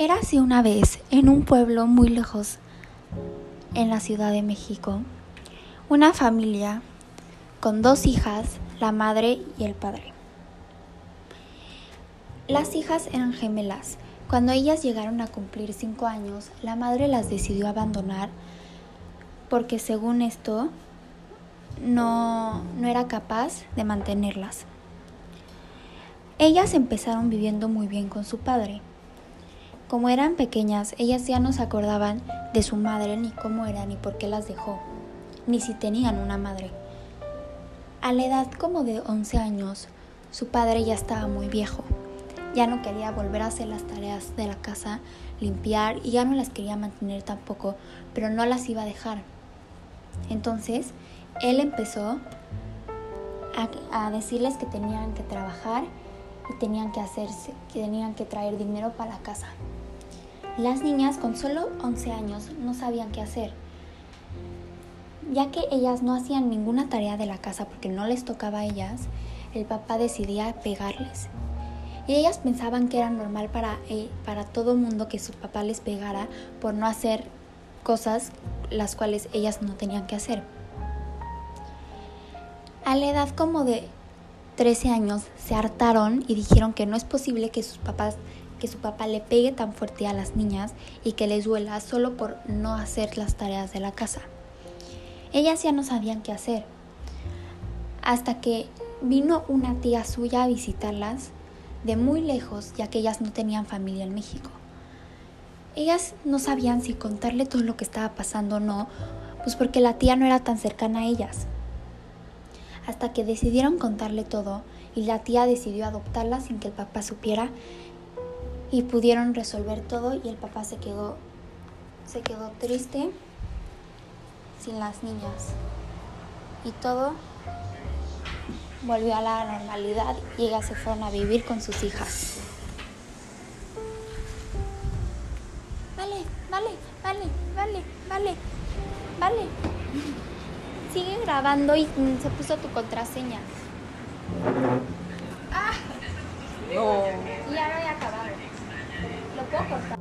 Érase una vez, en un pueblo muy lejos, en la Ciudad de México, una familia con dos hijas, la madre y el padre. Las hijas eran gemelas. Cuando ellas llegaron a cumplir cinco años, la madre las decidió abandonar porque según esto no, no era capaz de mantenerlas. Ellas empezaron viviendo muy bien con su padre. Como eran pequeñas, ellas ya no se acordaban de su madre, ni cómo era, ni por qué las dejó, ni si tenían una madre. A la edad como de 11 años, su padre ya estaba muy viejo. Ya no quería volver a hacer las tareas de la casa, limpiar y ya no las quería mantener tampoco, pero no las iba a dejar. Entonces, él empezó a, a decirles que tenían que trabajar y tenían que hacerse, que tenían que traer dinero para la casa. Las niñas con solo 11 años no sabían qué hacer, ya que ellas no hacían ninguna tarea de la casa porque no les tocaba a ellas, el papá decidía pegarles. Y ellas pensaban que era normal para, eh, para todo mundo que su papá les pegara por no hacer cosas las cuales ellas no tenían que hacer. A la edad como de 13 años se hartaron y dijeron que no es posible que sus papás que su papá le pegue tan fuerte a las niñas y que les duela solo por no hacer las tareas de la casa. Ellas ya no sabían qué hacer. Hasta que vino una tía suya a visitarlas de muy lejos, ya que ellas no tenían familia en México. Ellas no sabían si contarle todo lo que estaba pasando o no, pues porque la tía no era tan cercana a ellas. Hasta que decidieron contarle todo y la tía decidió adoptarla sin que el papá supiera y pudieron resolver todo y el papá se quedó se quedó triste sin las niñas y todo volvió a la normalidad y ellas se fueron a vivir con sus hijas. Vale, vale, vale, vale, vale, vale. Sigue grabando y se puso tu contraseña. 먹었다.